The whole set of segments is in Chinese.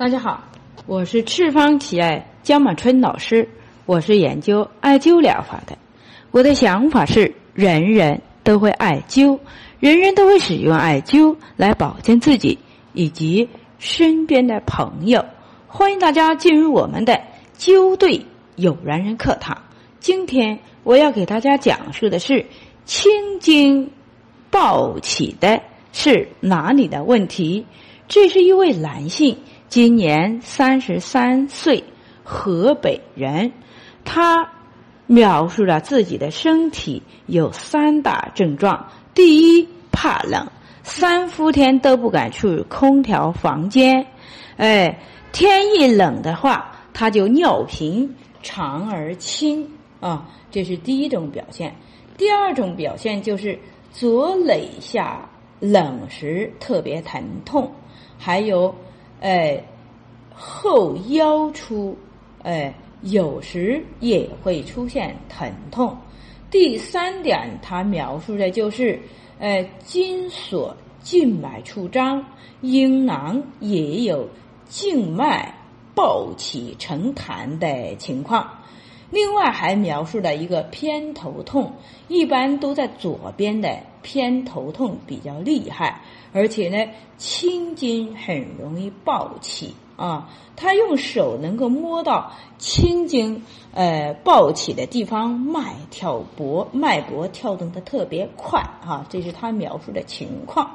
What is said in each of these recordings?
大家好，我是赤方奇艾江满春老师，我是研究艾灸疗法的。我的想法是，人人都会艾灸，人人都会使用艾灸来保健自己以及身边的朋友。欢迎大家进入我们的灸对有缘人课堂。今天我要给大家讲述的是青筋暴起的是哪里的问题？这是一位男性。今年三十三岁，河北人，他描述了自己的身体有三大症状：第一，怕冷，三伏天都不敢去空调房间，哎，天一冷的话，他就尿频长而清啊，这是第一种表现。第二种表现就是左肋下冷时特别疼痛，还有。哎，后腰处，哎，有时也会出现疼痛。第三点，他描述的就是，哎，筋锁静脉出张，阴囊也有静脉暴起成痰的情况。另外还描述了一个偏头痛，一般都在左边的偏头痛比较厉害，而且呢青筋很容易暴起啊。他用手能够摸到青筋呃暴起的地方，脉跳搏脉搏跳动的特别快啊，这是他描述的情况。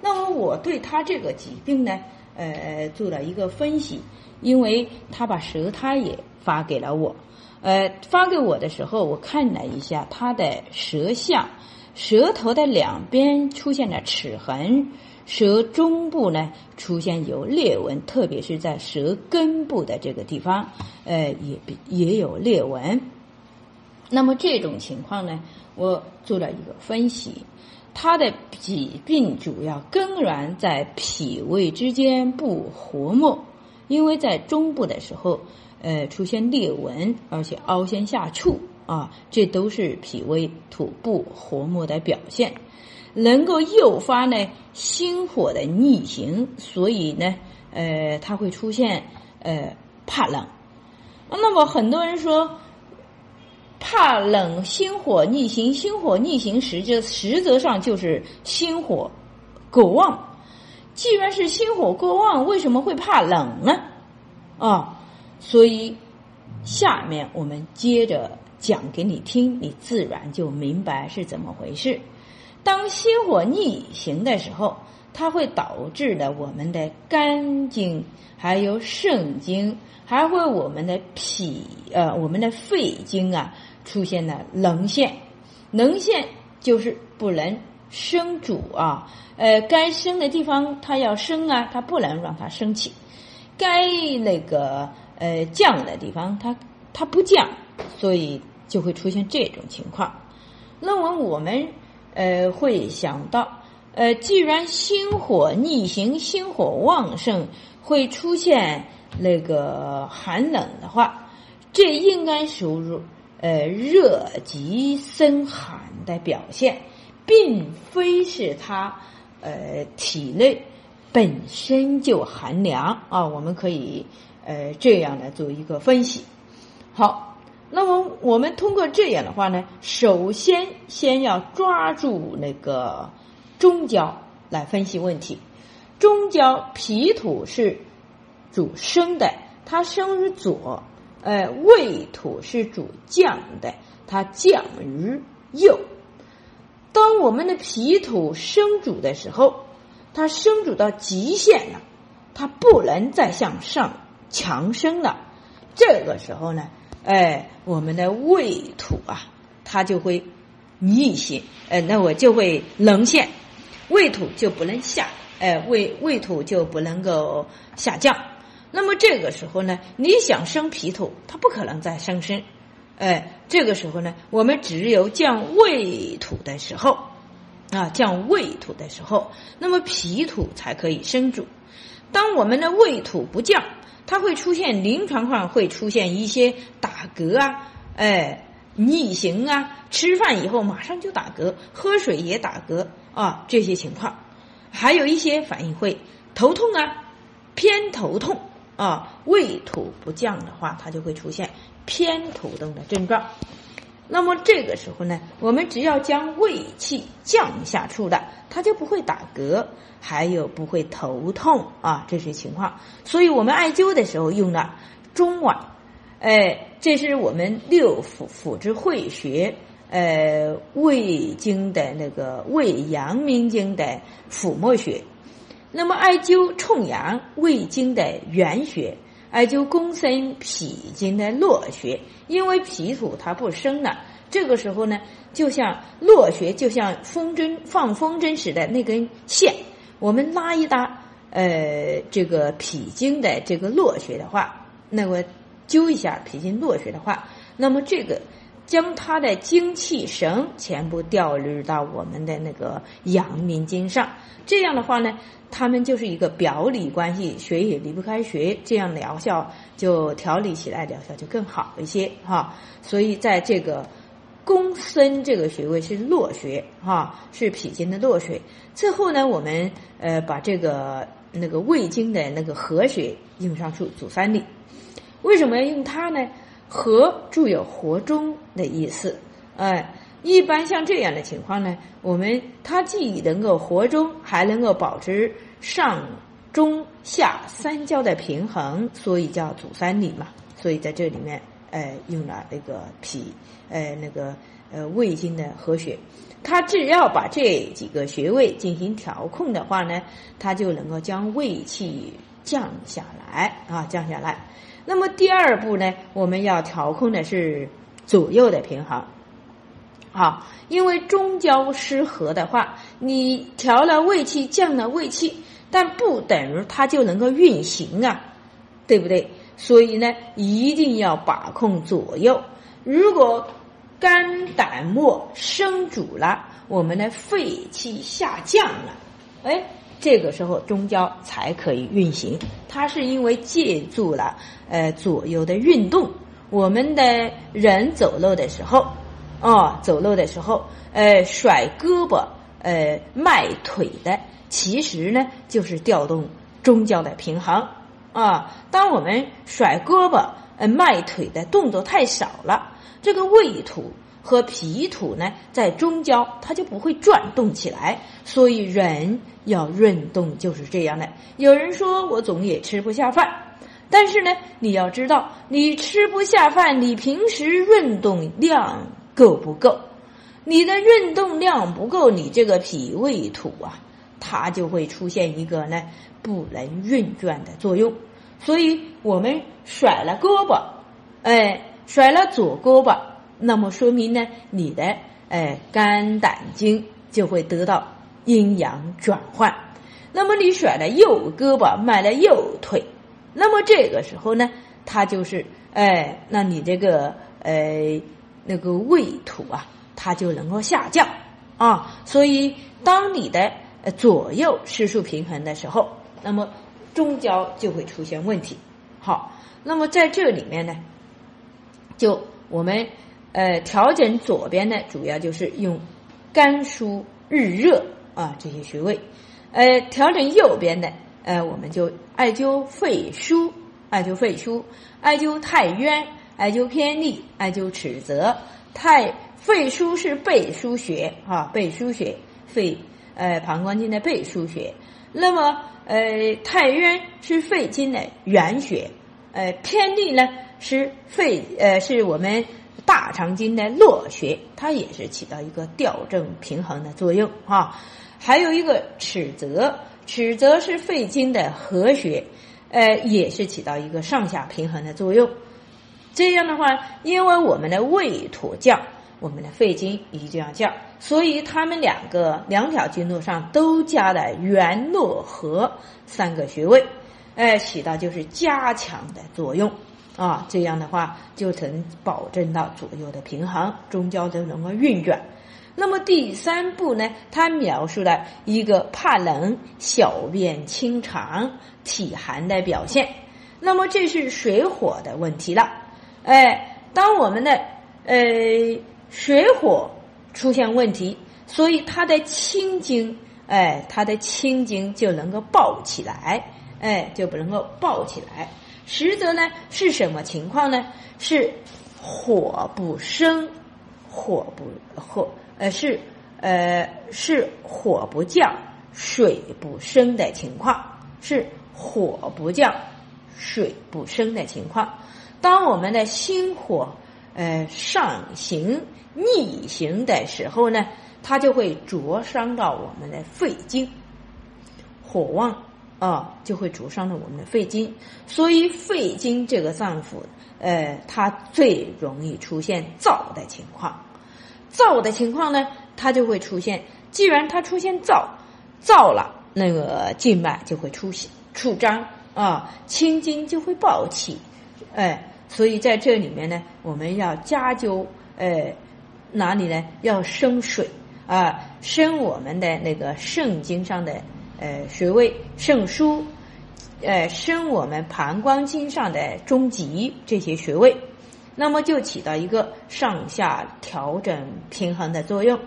那么我对他这个疾病呢，呃做了一个分析，因为他把舌苔也发给了我。呃，发给我的时候，我看了一下他的舌象，舌头的两边出现了齿痕，舌中部呢出现有裂纹，特别是在舌根部的这个地方，呃，也也有裂纹。那么这种情况呢，我做了一个分析，他的疾病主要根源在脾胃之间不和睦，因为在中部的时候。呃，出现裂纹，而且凹陷下触啊，这都是脾胃土不和睦的表现，能够诱发呢心火的逆行，所以呢，呃，它会出现呃怕冷。那么很多人说怕冷，心火逆行，心火逆行实则实则上就是心火过旺。既然是心火过旺，为什么会怕冷呢？啊？所以，下面我们接着讲给你听，你自然就明白是怎么回事。当心火逆行的时候，它会导致的我们的肝经、还有肾经，还会我们的脾呃我们的肺经啊出现了棱线。棱线就是不能生主啊，呃，该生的地方它要生啊，它不能让它升起，该那个。呃，降的地方它它不降，所以就会出现这种情况。那么我们呃会想到，呃，既然心火逆行、心火旺盛会出现那个寒冷的话，这应该属于呃热极生寒的表现，并非是他呃体内本身就寒凉啊。我们可以。呃，这样来做一个分析。好，那么我们通过这样的话呢，首先先要抓住那个中焦来分析问题。中焦脾土是主升的，它升于左；呃，胃土是主降的，它降于右。当我们的脾土生主的时候，它生主到极限了，它不能再向上。强生了，这个时候呢，哎，我们的胃土啊，它就会逆行，哎，那我就会棱陷，胃土就不能下，哎，胃胃土就不能够下降。那么这个时候呢，你想生脾土，它不可能再生身，哎，这个时候呢，我们只有降胃土的时候，啊，降胃土的时候，那么脾土才可以生主。当我们的胃土不降。它会出现临床上会出现一些打嗝啊，哎，逆行啊，吃饭以后马上就打嗝，喝水也打嗝啊，这些情况，还有一些反应会头痛啊，偏头痛啊，胃土不降的话，它就会出现偏头痛的症状。那么这个时候呢，我们只要将胃气降下去了，它就不会打嗝，还有不会头痛啊，这些情况。所以我们艾灸的时候用了中脘，哎，这是我们六腑腑之会穴，呃，胃经的那个胃阳明经的腹膜穴。那么艾灸冲阳胃经的原穴。艾灸公孙脾经的络穴，因为脾土它不生了，这个时候呢，就像络穴，就像风筝放风筝似的那根线，我们拉一拉，呃，这个脾经的这个络穴的话，那么灸一下脾经络穴的话，那么这个将它的精气神全部调入到我们的那个阳明经上，这样的话呢。他们就是一个表里关系，血也离不开血，这样疗效就调理起来疗效就更好一些哈。所以在这个公孙这个穴位是络穴哈，是脾经的络穴。最后呢，我们呃把这个那个胃经的那个合穴用上去，足三里。为什么要用它呢？合注有活中的意思，哎。一般像这样的情况呢，我们它既能够活中，还能够保持上中下三焦的平衡，所以叫足三里嘛。所以在这里面，呃，用了那个脾，呃，那个呃胃经的合穴。它只要把这几个穴位进行调控的话呢，它就能够将胃气降下来啊，降下来。那么第二步呢，我们要调控的是左右的平衡。好，因为中焦失和的话，你调了胃气，降了胃气，但不等于它就能够运行啊，对不对？所以呢，一定要把控左右。如果肝胆末生阻了，我们的肺气下降了，哎，这个时候中焦才可以运行。它是因为借助了呃左右的运动，我们的人走路的时候。哦，走路的时候，呃，甩胳膊，呃，迈腿的，其实呢，就是调动中焦的平衡啊。当我们甩胳膊、呃，迈腿的动作太少了，这个胃土和脾土呢，在中焦它就不会转动起来。所以人要运动就是这样的。有人说我总也吃不下饭，但是呢，你要知道，你吃不下饭，你平时运动量。够不够？你的运动量不够，你这个脾胃土啊，它就会出现一个呢不能运转的作用。所以我们甩了胳膊，哎，甩了左胳膊，那么说明呢，你的哎肝胆经就会得到阴阳转换。那么你甩了右胳膊，迈了右腿，那么这个时候呢，它就是哎，那你这个呃。那个胃土啊，它就能够下降啊，所以当你的左右失数平衡的时候，那么中焦就会出现问题。好，那么在这里面呢，就我们呃调整左边呢，主要就是用肝疏日热啊这些穴位，呃调整右边的呃我们就艾灸肺腧，艾灸肺腧，艾灸太渊。艾灸偏历，艾灸尺泽，太肺腧是背腧穴啊，背腧穴，肺呃膀胱经的背腧穴。那么呃太渊是肺经的原穴，呃偏历呢是肺呃是我们大肠经的络穴，它也是起到一个调正平衡的作用哈。还有一个尺泽，尺泽是肺经的合穴，呃也是起到一个上下平衡的作用。这样的话，因为我们的胃土降，我们的肺经一定要降，所以他们两个两条经络上都加了元络合三个穴位，哎，起到就是加强的作用啊。这样的话就能保证到左右的平衡，中焦都能够运转。那么第三步呢，它描述了一个怕冷、小便清长、体寒的表现。那么这是水火的问题了。哎，当我们的呃水火出现问题，所以它的青筋，哎，它的青筋就能够暴起来，哎，就不能够抱起来。实则呢，是什么情况呢？是火不生，火不火，呃，是呃是火不降，水不生的情况，是火不降，水不生的情况。当我们的心火呃上行逆行的时候呢，它就会灼伤到我们的肺经，火旺。啊，就会灼伤了我们的肺经，所以肺经这个脏腑，呃，它最容易出现燥的情况。燥的情况呢，它就会出现。既然它出现燥，燥了，那个静脉就会出现出张啊，青筋就会暴起，哎，所以在这里面呢，我们要加灸，呃，哪里呢？要生水啊，生我们的那个肾经上的。呃，穴位肾腧，呃，升我们膀胱经上的中极这些穴位，那么就起到一个上下调整平衡的作用。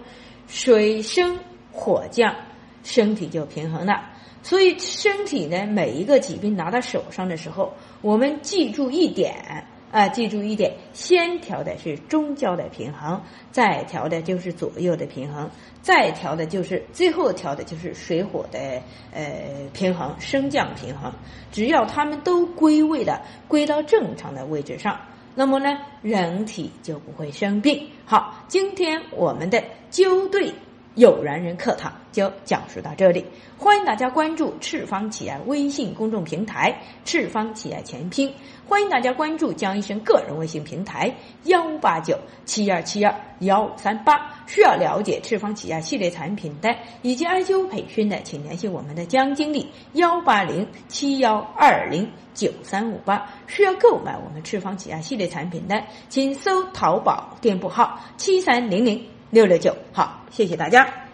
水升火降，身体就平衡了。所以身体呢，每一个疾病拿到手上的时候，我们记住一点。啊，记住一点，先调的是中焦的平衡，再调的就是左右的平衡，再调的就是最后调的就是水火的呃平衡，升降平衡。只要他们都归位的，归到正常的位置上，那么呢，人体就不会生病。好，今天我们的灸对。有缘人课堂就讲述到这里，欢迎大家关注赤方企业微信公众平台“赤方企业全拼”，欢迎大家关注江医生个人微信平台幺八九七二七二幺三八。需要了解赤方企业系列产品的以及艾灸培训的，请联系我们的江经理幺八零七幺二零九三五八。需要购买我们赤方企业系列产品的，请搜淘宝店铺号七三零零。六六九，好，谢谢大家。